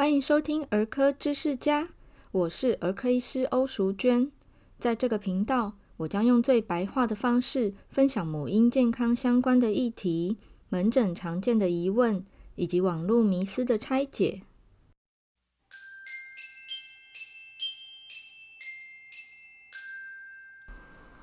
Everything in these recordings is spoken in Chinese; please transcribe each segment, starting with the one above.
欢迎收听儿科知识家，我是儿科医师欧淑娟。在这个频道，我将用最白话的方式分享母婴健康相关的议题、门诊常见的疑问以及网络迷思的拆解。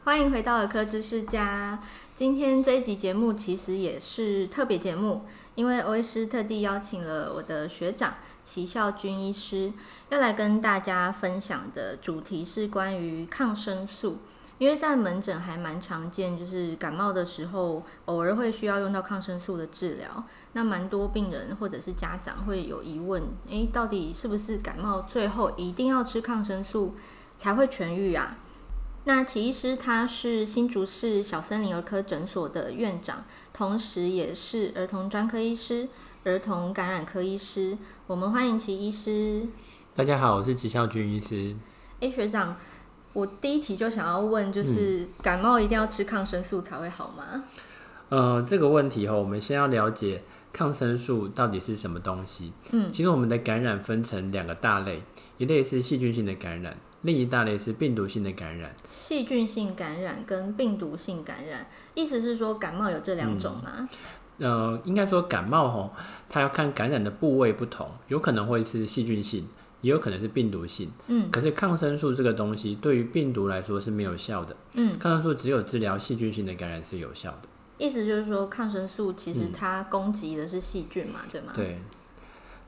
欢迎回到儿科知识家。今天这一集节目其实也是特别节目，因为欧医师特地邀请了我的学长齐孝军医师，要来跟大家分享的主题是关于抗生素。因为在门诊还蛮常见，就是感冒的时候偶尔会需要用到抗生素的治疗。那蛮多病人或者是家长会有疑问：诶，到底是不是感冒最后一定要吃抗生素才会痊愈啊？那齐医师他是新竹市小森林儿科诊所的院长，同时也是儿童专科医师、儿童感染科医师。我们欢迎齐医师。大家好，我是齐孝军医师。哎，学长，我第一题就想要问，就是感冒一定要吃抗生素才会好吗？嗯、呃，这个问题哈，我们先要了解抗生素到底是什么东西。嗯，其实我们的感染分成两个大类，一类是细菌性的感染。另一大类是病毒性的感染，细菌性感染跟病毒性感染，意思是说感冒有这两种吗？嗯、呃，应该说感冒吼，它要看感染的部位不同，有可能会是细菌性，也有可能是病毒性。嗯，可是抗生素这个东西对于病毒来说是没有效的。嗯，抗生素只有治疗细菌性的感染是有效的。意思就是说，抗生素其实它攻击的是细菌嘛，嗯、对吗？对。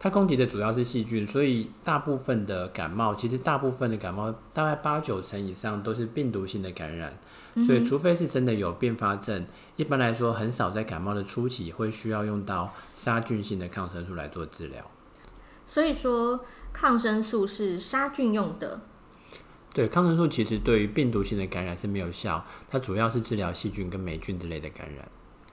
它攻击的主要是细菌，所以大部分的感冒，其实大部分的感冒大概八九成以上都是病毒性的感染。所以除非是真的有并发症，一般来说很少在感冒的初期会需要用到杀菌性的抗生素来做治疗。所以说抗生素是杀菌用的。对，抗生素其实对于病毒性的感染是没有效，它主要是治疗细菌跟霉菌之类的感染。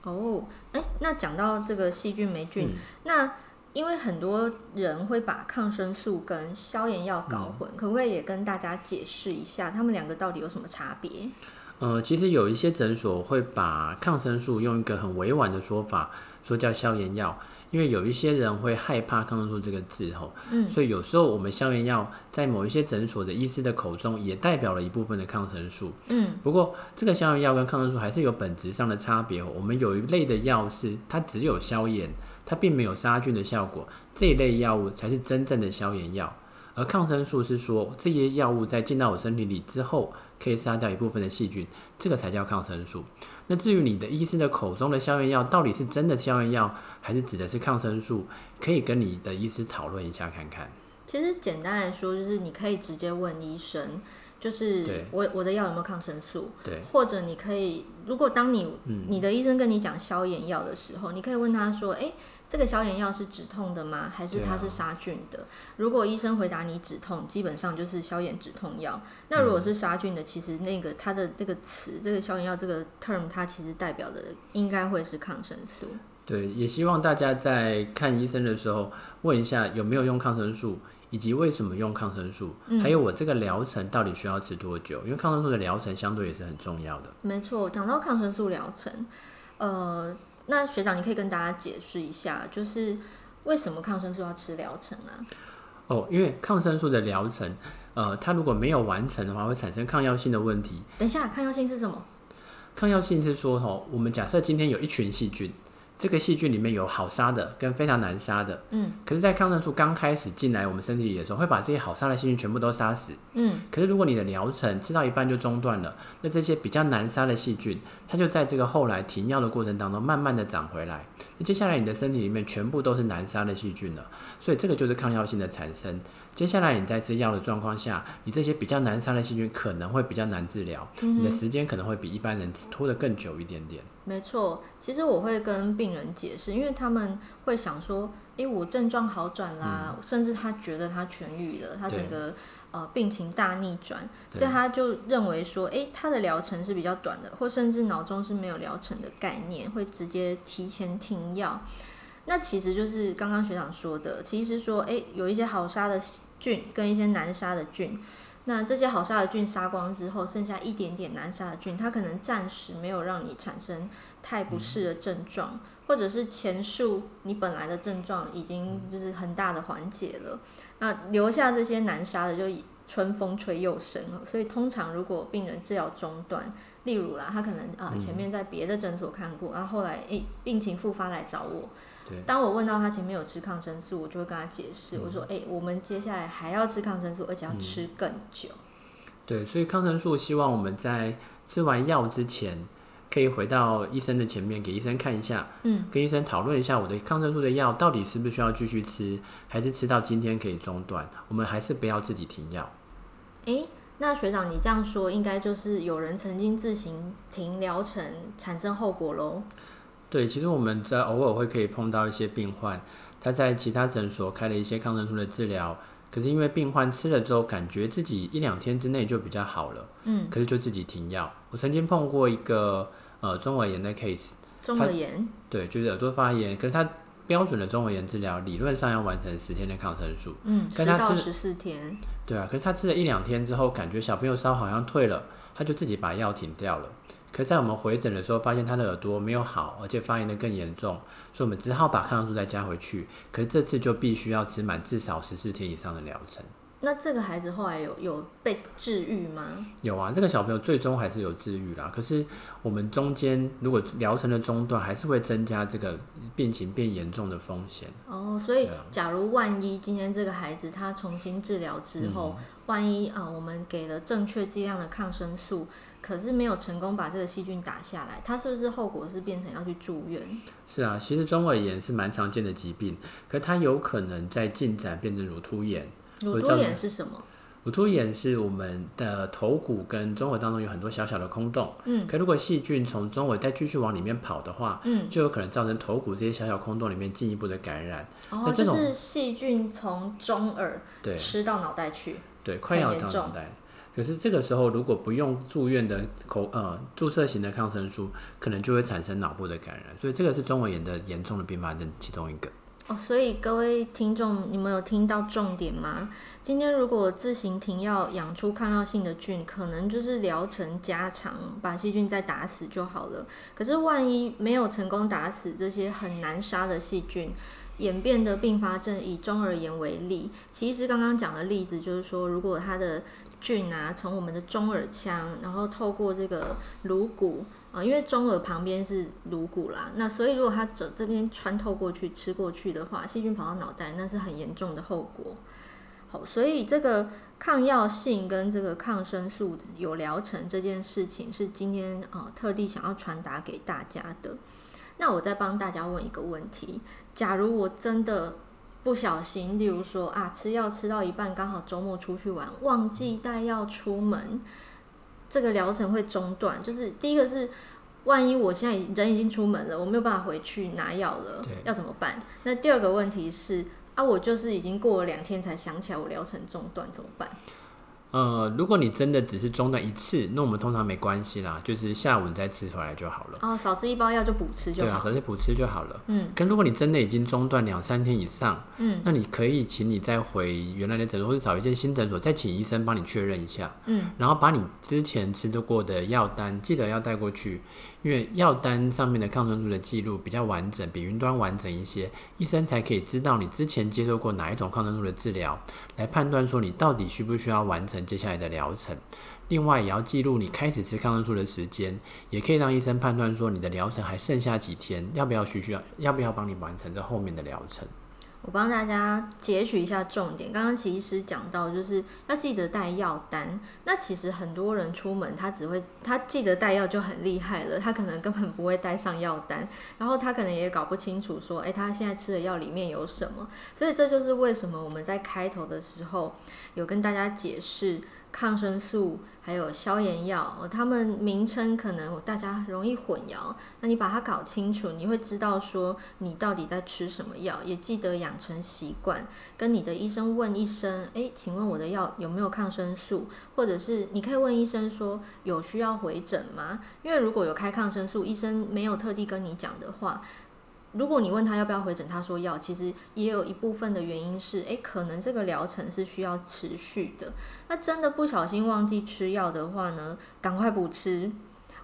哦，哎，那讲到这个细菌、霉菌，嗯、那。因为很多人会把抗生素跟消炎药搞混，嗯、可不可以也跟大家解释一下，他们两个到底有什么差别？呃，其实有一些诊所会把抗生素用一个很委婉的说法，说叫消炎药，因为有一些人会害怕抗生素这个字吼，嗯，所以有时候我们消炎药在某一些诊所的医师的口中也代表了一部分的抗生素，嗯，不过这个消炎药跟抗生素还是有本质上的差别。我们有一类的药是它只有消炎。它并没有杀菌的效果，这一类药物才是真正的消炎药。而抗生素是说，这些药物在进到我身体里之后，可以杀掉一部分的细菌，这个才叫抗生素。那至于你的医师的口中的消炎药，到底是真的消炎药，还是指的是抗生素，可以跟你的医师讨论一下看看。其实简单来说，就是你可以直接问医生。就是我我的药有没有抗生素？对，或者你可以，如果当你、嗯、你的医生跟你讲消炎药的时候，你可以问他说：“哎，这个消炎药是止痛的吗？还是它是杀菌的？”啊、如果医生回答你止痛，基本上就是消炎止痛药。那如果是杀菌的，其实那个它的这个词，这个消炎药这个 term，它其实代表的应该会是抗生素。对，也希望大家在看医生的时候问一下有没有用抗生素。以及为什么用抗生素？嗯、还有我这个疗程到底需要吃多久？因为抗生素的疗程相对也是很重要的。没错，讲到抗生素疗程，呃，那学长你可以跟大家解释一下，就是为什么抗生素要吃疗程啊？哦，因为抗生素的疗程，呃，它如果没有完成的话，会产生抗药性的问题。等一下，抗药性是什么？抗药性是说，哦，我们假设今天有一群细菌。这个细菌里面有好杀的跟非常难杀的，嗯，可是，在抗生素刚开始进来我们身体里的时候，会把这些好杀的细菌全部都杀死，嗯，可是如果你的疗程吃到一半就中断了，那这些比较难杀的细菌，它就在这个后来停药的过程当中，慢慢的长回来，那接下来你的身体里面全部都是难杀的细菌了，所以这个就是抗药性的产生。接下来你在吃药的状况下，你这些比较难杀的细菌可能会比较难治疗，嗯、你的时间可能会比一般人拖得更久一点点。没错，其实我会跟病人解释，因为他们会想说，诶，我症状好转啦，嗯、甚至他觉得他痊愈了，他整个呃病情大逆转，所以他就认为说，诶，他的疗程是比较短的，或甚至脑中是没有疗程的概念，会直接提前停药。那其实就是刚刚学长说的，其实说，诶，有一些好杀的菌跟一些难杀的菌，那这些好杀的菌杀光之后，剩下一点点难杀的菌，它可能暂时没有让你产生太不适的症状，嗯、或者是前述你本来的症状已经就是很大的缓解了。那留下这些难杀的，就春风吹又生了。所以通常如果病人治疗中断，例如啦，他可能啊、呃、前面在别的诊所看过，然后后来诶病情复发来找我。对当我问到他前面有吃抗生素，我就会跟他解释，嗯、我说：“哎、欸，我们接下来还要吃抗生素，而且要吃更久。嗯”对，所以抗生素希望我们在吃完药之前，可以回到医生的前面，给医生看一下，嗯，跟医生讨论一下我的抗生素的药到底是不是需要继续吃，还是吃到今天可以中断，我们还是不要自己停药。哎、欸，那学长你这样说，应该就是有人曾经自行停疗程，产生后果喽？对，其实我们在偶尔会可以碰到一些病患，他在其他诊所开了一些抗生素的治疗，可是因为病患吃了之后，感觉自己一两天之内就比较好了，嗯，可是就自己停药。我曾经碰过一个呃中耳炎的 case，中耳炎，对，就是耳朵发炎，可是他标准的中耳炎治疗理论上要完成十天的抗生素，嗯，十到十四天，对啊，可是他吃了一两天之后，感觉小朋友烧好像退了，他就自己把药停掉了。可在我们回诊的时候，发现他的耳朵没有好，而且发炎的更严重，所以我们只好把抗生素再加回去。可是这次就必须要吃满至少十四天以上的疗程。那这个孩子后来有有被治愈吗？有啊，这个小朋友最终还是有治愈啦。可是我们中间如果疗程的中断，还是会增加这个病情变严重的风险。哦，所以假如万一今天这个孩子他重新治疗之后，嗯、万一啊、呃，我们给了正确剂量的抗生素，可是没有成功把这个细菌打下来，他是不是后果是变成要去住院？是啊，其实中耳炎是蛮常见的疾病，可它有可能在进展变成乳突炎。乳突炎是什么？乳突炎是我们的头骨跟中耳当中有很多小小的空洞，嗯，可如果细菌从中耳再继续往里面跑的话，嗯，就有可能造成头骨这些小小空洞里面进一步的感染。哦，就是细菌从中耳对吃到脑袋去，对，快要到脑袋。可是这个时候如果不用住院的口呃注射型的抗生素，可能就会产生脑部的感染。所以这个是中耳炎的严重的并发症其中一个。哦，所以各位听众，你们有听到重点吗？今天如果自行停药养出抗药性的菌，可能就是疗程加长，把细菌再打死就好了。可是万一没有成功打死这些很难杀的细菌，演变的并发症，以中耳炎为例，其实刚刚讲的例子就是说，如果它的菌啊从我们的中耳腔，然后透过这个颅骨。啊，因为中耳旁边是颅骨啦，那所以如果它走这边穿透过去吃过去的话，细菌跑到脑袋，那是很严重的后果。好，所以这个抗药性跟这个抗生素有疗程这件事情，是今天啊特地想要传达给大家的。那我再帮大家问一个问题：假如我真的不小心，例如说啊吃药吃到一半，刚好周末出去玩，忘记带药出门。这个疗程会中断，就是第一个是，万一我现在人已经出门了，我没有办法回去拿药了，要怎么办？那第二个问题是，啊，我就是已经过了两天才想起来我疗程中断，怎么办？呃，如果你真的只是中断一次，那我们通常没关系啦，就是下午你再吃回来就好了。哦，少吃一包药就补吃就好。对啊，少吃补吃就好了。嗯，跟如果你真的已经中断两三天以上，嗯，那你可以请你再回原来的诊所，或者找一间新诊所，再请医生帮你确认一下。嗯，然后把你之前吃过的药单记得要带过去。因为药单上面的抗生素的记录比较完整，比云端完整一些，医生才可以知道你之前接受过哪一种抗生素的治疗，来判断说你到底需不需要完成接下来的疗程。另外，也要记录你开始吃抗生素的时间，也可以让医生判断说你的疗程还剩下几天，要不要需需要要不要帮你完成这后面的疗程。我帮大家截取一下重点。刚刚其实讲到，就是要记得带药单。那其实很多人出门，他只会他记得带药就很厉害了，他可能根本不会带上药单，然后他可能也搞不清楚说，诶，他现在吃的药里面有什么。所以这就是为什么我们在开头的时候有跟大家解释。抗生素还有消炎药，它们名称可能大家容易混淆。那你把它搞清楚，你会知道说你到底在吃什么药，也记得养成习惯，跟你的医生问一声，诶，请问我的药有没有抗生素？或者是你可以问医生说有需要回诊吗？因为如果有开抗生素，医生没有特地跟你讲的话。如果你问他要不要回诊，他说要，其实也有一部分的原因是，诶，可能这个疗程是需要持续的。那真的不小心忘记吃药的话呢，赶快补吃。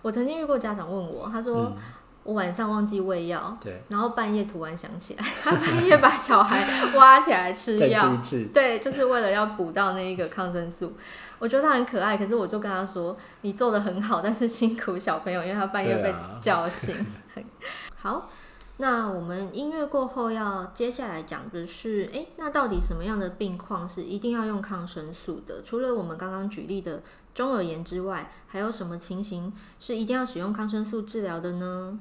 我曾经遇过家长问我，他说。嗯我晚上忘记喂药，对，然后半夜突然想起来，他半夜把小孩挖起来吃药，对，就是为了要补到那一个抗生素。我觉得他很可爱，可是我就跟他说：“你做的很好，但是辛苦小朋友，因为他半夜被叫醒。啊” 好，那我们音乐过后要接下来讲的是，哎，那到底什么样的病况是一定要用抗生素的？除了我们刚刚举例的中耳炎之外，还有什么情形是一定要使用抗生素治疗的呢？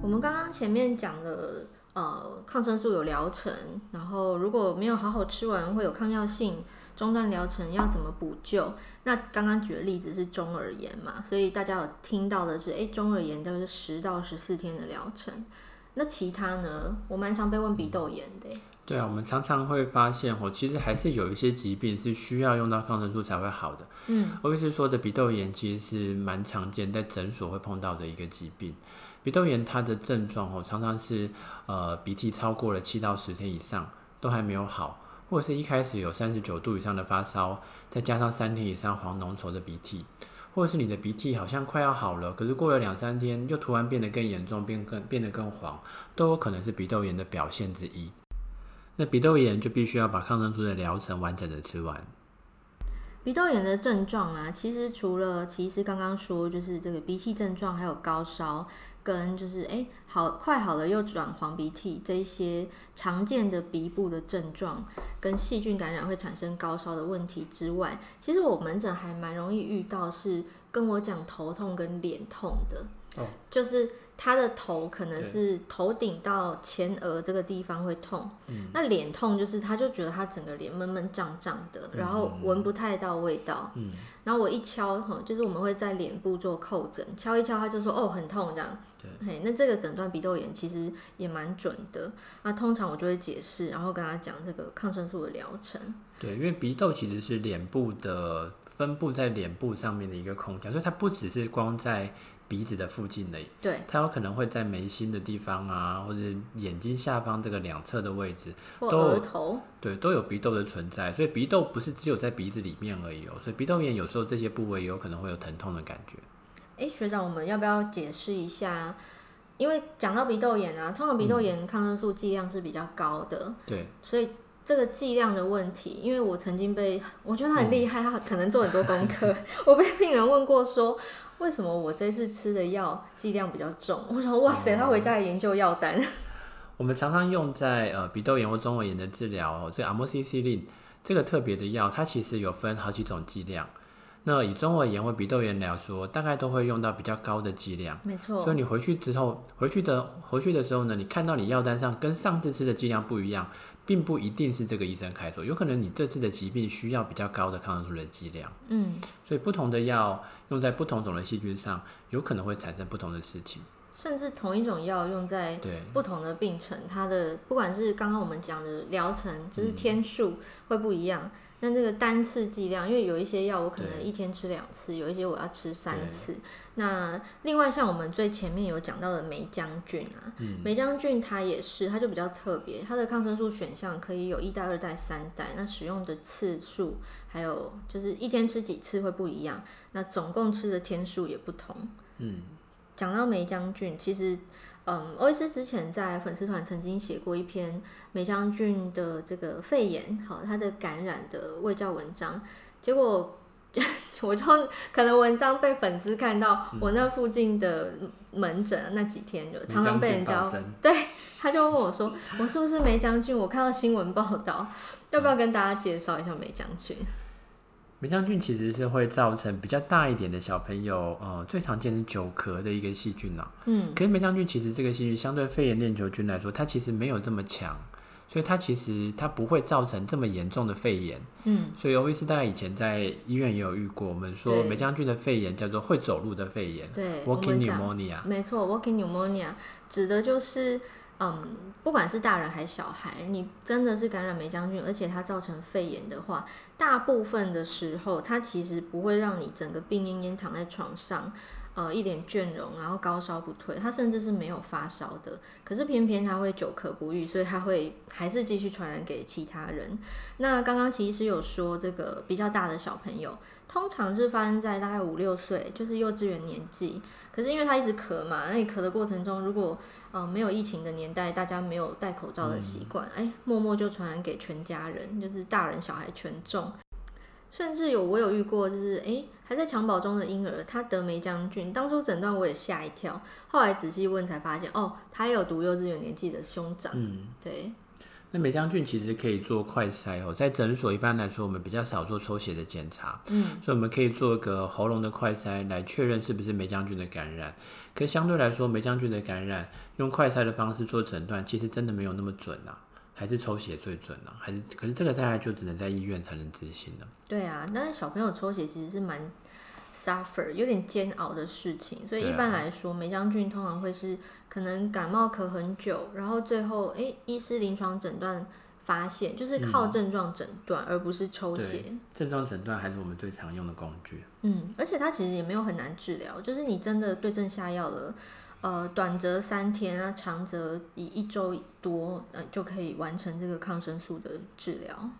我们刚刚前面讲了，呃，抗生素有疗程，然后如果没有好好吃完，会有抗药性，中断疗程要怎么补救？那刚刚举的例子是中耳炎嘛，所以大家有听到的是，诶，中耳炎都是十到十四天的疗程。那其他呢？我蛮常被问鼻窦炎的。对啊，我们常常会发现哦，其实还是有一些疾病是需要用到抗生素才会好的。嗯，欧医师说的鼻窦炎其实是蛮常见，在诊所会碰到的一个疾病。鼻窦炎它的症状哦，常常是呃鼻涕超过了七到十天以上都还没有好，或者是一开始有三十九度以上的发烧，再加上三天以上黄浓稠的鼻涕，或者是你的鼻涕好像快要好了，可是过了两三天又突然变得更严重，变更变得更黄，都有可能是鼻窦炎的表现之一。那鼻窦炎就必须要把抗生素的疗程完整的吃完。鼻窦炎的症状啊，其实除了其实刚刚说就是这个鼻涕症状，还有高烧。跟就是哎，好快好了又转黄鼻涕这一些常见的鼻部的症状，跟细菌感染会产生高烧的问题之外，其实我门诊还蛮容易遇到是跟我讲头痛跟脸痛的，哦，就是。他的头可能是头顶到前额这个地方会痛，嗯、那脸痛就是他就觉得他整个脸闷闷胀胀的，嗯、然后闻不太到味道。嗯、然后我一敲，就是我们会在脸部做叩诊，敲一敲他就说哦很痛这样。那这个诊断鼻窦炎其实也蛮准的。那通常我就会解释，然后跟他讲这个抗生素的疗程。对，因为鼻窦其实是脸部的分布在脸部上面的一个空间，所以它不只是光在。鼻子的附近的，对，它有可能会在眉心的地方啊，或者眼睛下方这个两侧的位置，或额头，对，都有鼻窦的存在。所以鼻窦不是只有在鼻子里面而已哦。所以鼻窦炎有时候这些部位有可能会有疼痛的感觉。哎，学长，我们要不要解释一下？因为讲到鼻窦炎啊，通常鼻窦炎抗生素剂量是比较高的，嗯、对，所以这个剂量的问题，因为我曾经被，我觉得他很厉害，嗯、他可能做很多功课。我被病人问过说。为什么我这次吃的药剂量比较重？我想，哇塞，他回家来研究药单。我们常常用在呃鼻窦炎或中耳炎的治疗哦，这个阿莫西西林这个特别的药，它其实有分好几种剂量。那以中耳炎或鼻窦炎来说，大概都会用到比较高的剂量。没错。所以你回去之后，回去的回去的时候呢，你看到你药单上跟上次吃的剂量不一样。并不一定是这个医生开错，有可能你这次的疾病需要比较高的抗生素的剂量，嗯，所以不同的药用在不同种的细菌上，有可能会产生不同的事情。甚至同一种药用在不同的病程，它的不管是刚刚我们讲的疗程，就是天数会不一样。嗯那这个单次剂量，因为有一些药我可能一天吃两次，有一些我要吃三次。那另外像我们最前面有讲到的梅将军啊，梅将军它也是，它就比较特别，它的抗生素选项可以有一代、二代、三代，那使用的次数还有就是一天吃几次会不一样，那总共吃的天数也不同。嗯，讲到梅将军，其实。嗯，欧医师之前在粉丝团曾经写过一篇梅将军的这个肺炎，好，他的感染的卫教文章，结果 我就可能文章被粉丝看到，我那附近的门诊那几天就常常被人家，对，他就问我说，我是不是梅将军？我看到新闻报道，要不要跟大家介绍一下霉浆菌？霉将菌其实是会造成比较大一点的小朋友，呃，最常见是久咳的一个细菌啊。嗯，可是梅将菌其实这个细菌相对肺炎链球菌来说，它其实没有这么强，所以它其实它不会造成这么严重的肺炎。嗯，所以欧医师大概以前在医院也有遇过，我们说梅将菌的肺炎叫做会走路的肺炎，对，walking pneumonia。没错，walking pneumonia 指的就是。嗯，不管是大人还是小孩，你真的是感染霉菌，而且它造成肺炎的话，大部分的时候它其实不会让你整个病恹恹躺在床上。呃一脸倦容，然后高烧不退，他甚至是没有发烧的，可是偏偏他会久咳不愈，所以他会还是继续传染给其他人。那刚刚其实有说这个比较大的小朋友，通常是发生在大概五六岁，就是幼稚园年纪。可是因为他一直咳嘛，那你咳的过程中，如果呃没有疫情的年代，大家没有戴口罩的习惯，哎、嗯，默默就传染给全家人，就是大人小孩全中。甚至有我有遇过，就是哎还在襁褓中的婴儿，他得梅将军，当初诊断我也吓一跳，后来仔细问才发现，哦，他也有读幼稚园年纪的兄长。嗯，对。那梅将军其实可以做快筛哦，在诊所一般来说，我们比较少做抽血的检查，嗯，所以我们可以做一个喉咙的快筛来确认是不是梅将军的感染。可相对来说，梅将军的感染用快筛的方式做诊断，其实真的没有那么准啊，还是抽血最准啊，还是可是这个大概就只能在医院才能执行了。对啊，但是小朋友抽血其实是蛮 suffer 有点煎熬的事情，所以一般来说，梅将军通常会是可能感冒咳很久，然后最后哎、欸，医师临床诊断发现，就是靠症状诊断，而不是抽血。症状诊断还是我们最常用的工具。嗯，而且它其实也没有很难治疗，就是你真的对症下药了，呃，短则三天啊，长则以一周多，呃，就可以完成这个抗生素的治疗。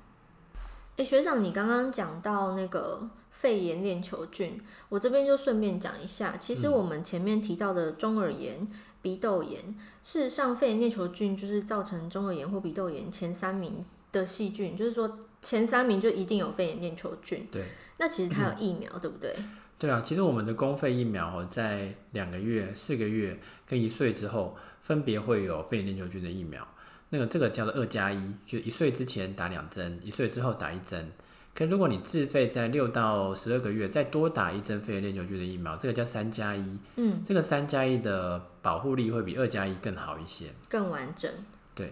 哎、欸，学长，你刚刚讲到那个。肺炎链球菌，我这边就顺便讲一下。其实我们前面提到的中耳炎、鼻窦炎，事实上肺炎链球菌就是造成中耳炎或鼻窦炎前三名的细菌，就是说前三名就一定有肺炎链球菌。对，那其实它有疫苗，嗯、对不对？对啊，其实我们的公费疫苗在两个月、四个月跟一岁之后，分别会有肺炎链球菌的疫苗。那个这个叫做二加一，就一岁之前打两针，一岁之后打一针。可如果你自费在六到十二个月再多打一针肺炎链球菌的疫苗，这个叫三加一。嗯，这个三加一的保护力会比二加一更好一些，更完整。对，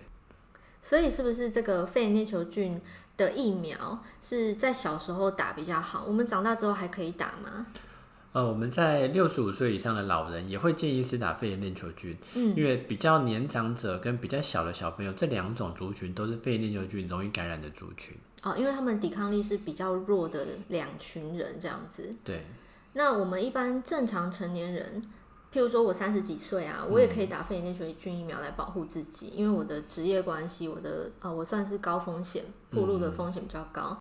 所以是不是这个肺炎链球菌的疫苗是在小时候打比较好？我们长大之后还可以打吗？呃，我们在六十五岁以上的老人也会建议是打肺炎链球菌，嗯，因为比较年长者跟比较小的小朋友这两种族群都是肺炎链球菌容易感染的族群。哦，因为他们抵抗力是比较弱的两群人这样子。对。那我们一般正常成年人，譬如说我三十几岁啊，我也可以打肺炎链球菌疫苗来保护自己，嗯，因为我的职业关系，我的啊，我算是高风险，暴露的风险比较高。嗯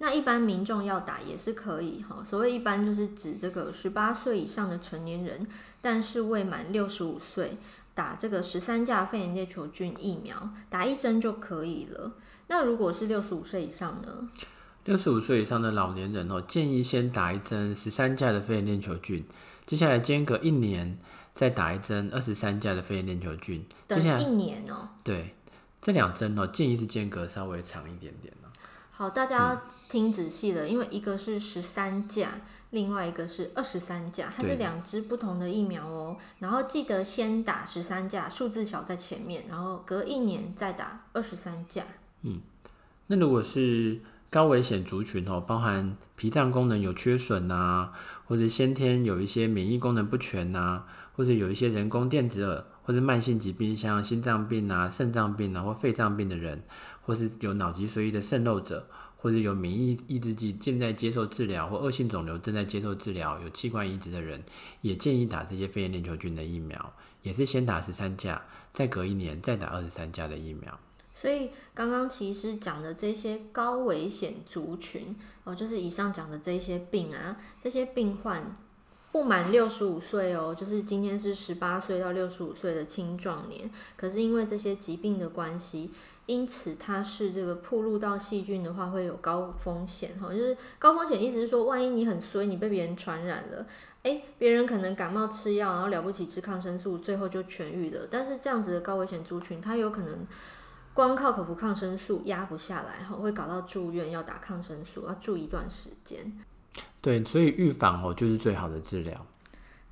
那一般民众要打也是可以哈，所谓一般就是指这个十八岁以上的成年人，但是未满六十五岁，打这个十三价肺炎链球菌疫苗，打一针就可以了。那如果是六十五岁以上呢？六十五岁以上的老年人哦，建议先打一针十三价的肺炎链球菌，接下来间隔一年再打一针二十三价的肺炎链球菌，等一年哦。对，这两针哦，建议是间隔稍微长一点点。好，大家听仔细了，嗯，因为一个是十三价，另外一个是二十三价，它是两支不同的疫苗哦。然后记得先打十三价，数字小在前面，然后隔一年再打二十三价。嗯，那如果是高危险族群哦，包含脾脏功能有缺损呐，啊，或者先天有一些免疫功能不全呐，啊，或者有一些人工电子耳，或者慢性疾病，像心脏病啊、肾脏病啊或肺脏病的人。或是有脑脊髓液的渗漏者，或者有免疫抑制剂正在接受治疗，或恶性肿瘤正在接受治疗，有器官移植的人，也建议打这些肺炎链球菌的疫苗，也是先打十三价，再隔一年再打二十三价的疫苗。所以刚刚其实讲的这些高危险族群，哦，就是以上讲的这些病啊，这些病患不满六十五岁哦，就是今天是十八岁到六十五岁的青壮年，可是因为这些疾病的关系。因此，它是这个暴露到细菌的话，会有高风险哈。就是高风险，意思是说，万一你很衰，你被别人传染了，诶，别人可能感冒吃药，然后了不起吃抗生素，最后就痊愈了。但是这样子的高危险族群，它有可能光靠口服抗生素压不下来哈，会搞到住院要打抗生素，要住一段时间。对，所以预防哦，就是最好的治疗。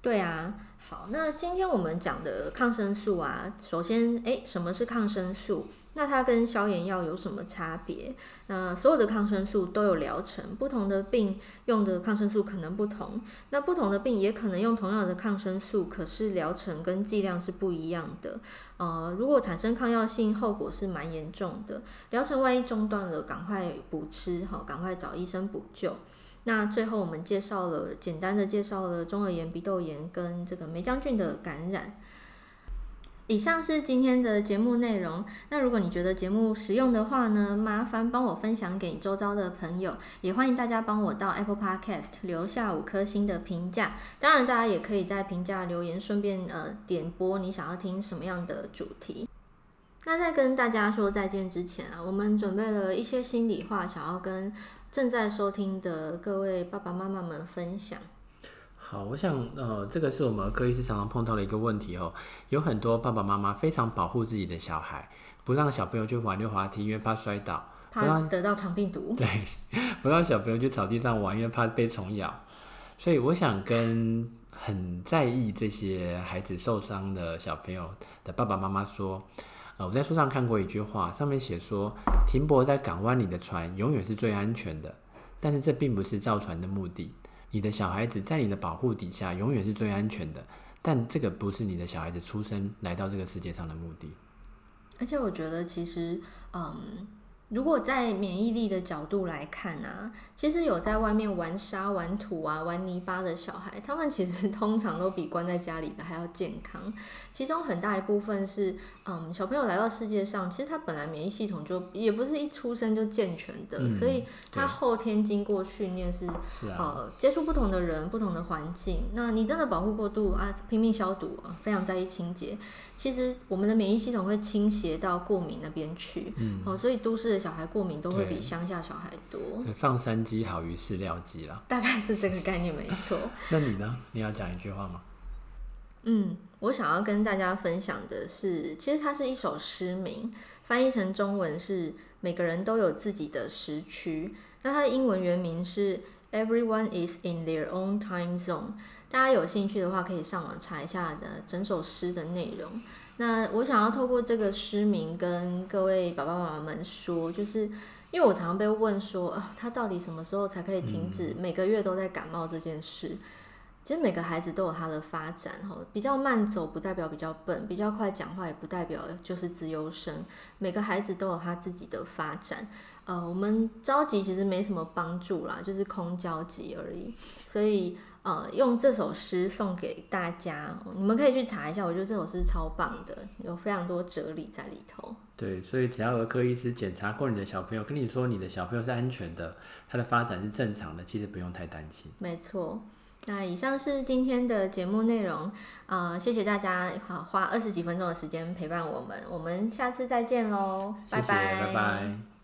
对啊，好，那今天我们讲的抗生素啊，首先，诶，什么是抗生素？那它跟消炎药有什么差别？那所有的抗生素都有疗程，不同的病用的抗生素可能不同。那不同的病也可能用同样的抗生素，可是疗程跟剂量是不一样的。呃，如果产生抗药性，后果是蛮严重的。疗程万一中断了，赶快补吃，好，赶快找医生补救。那最后我们介绍了简单的介绍了中耳炎、鼻窦炎跟这个霉浆菌的感染。以上是今天的节目内容。那如果你觉得节目实用的话呢，麻烦帮我分享给周遭的朋友，也欢迎大家帮我到 Apple Podcast 留下五颗星的评价。当然，大家也可以在评价留言，顺便呃点播你想要听什么样的主题。那在跟大家说再见之前啊，我们准备了一些心里话，想要跟正在收听的各位爸爸妈妈们分享。好，我想，呃，这个是我们儿科医师常常碰到的一个问题哦。有很多爸爸妈妈非常保护自己的小孩，不让小朋友去玩溜滑梯，因为怕摔倒，怕得到肠病毒。对，不让小朋友去草地上玩，因为怕被虫咬。所以，我想跟很在意这些孩子受伤的小朋友的爸爸妈妈说，呃，我在书上看过一句话，上面写说，停泊在港湾里的船永远是最安全的，但是这并不是造船的目的。你的小孩子在你的保护底下永远是最安全的，但这个不是你的小孩子出生来到这个世界上的目的。而且我觉得，其实，嗯。如果在免疫力的角度来看啊，其实有在外面玩沙、玩土啊、玩泥巴的小孩，他们其实通常都比关在家里的还要健康。其中很大一部分是，嗯，小朋友来到世界上，其实他本来免疫系统就也不是一出生就健全的，嗯、所以他后天经过训练是，是啊、呃，接触不同的人、不同的环境。那你真的保护过度啊，拼命消毒啊，非常在意清洁。其实我们的免疫系统会倾斜到过敏那边去，嗯，哦，所以都市的小孩过敏都会比乡下小孩多。放山鸡好于饲料鸡啦，大概是这个概念没错。那你呢？你要讲一句话吗？嗯，我想要跟大家分享的是，其实它是一首诗名，翻译成中文是“每个人都有自己的时区”。那它的英文原名是 “Everyone is in their own time zone”。大家有兴趣的话，可以上网查一下的整首诗的内容。那我想要透过这个诗名跟各位爸爸妈妈们说，就是因为我常常被问说，啊，他到底什么时候才可以停止每个月都在感冒这件事？嗯、其实每个孩子都有他的发展，哈，比较慢走不代表比较笨，比较快讲话也不代表就是资优生。每个孩子都有他自己的发展，呃，我们着急其实没什么帮助啦，就是空焦急而已，所以。呃，用这首诗送给大家，你们可以去查一下。我觉得这首诗超棒的，有非常多哲理在里头。对，所以只要儿科医师检查过你的小朋友，跟你说你的小朋友是安全的，他的发展是正常的，其实不用太担心。没错。那以上是今天的节目内容，呃，谢谢大家好花二十几分钟的时间陪伴我们，我们下次再见喽，拜拜。拜拜。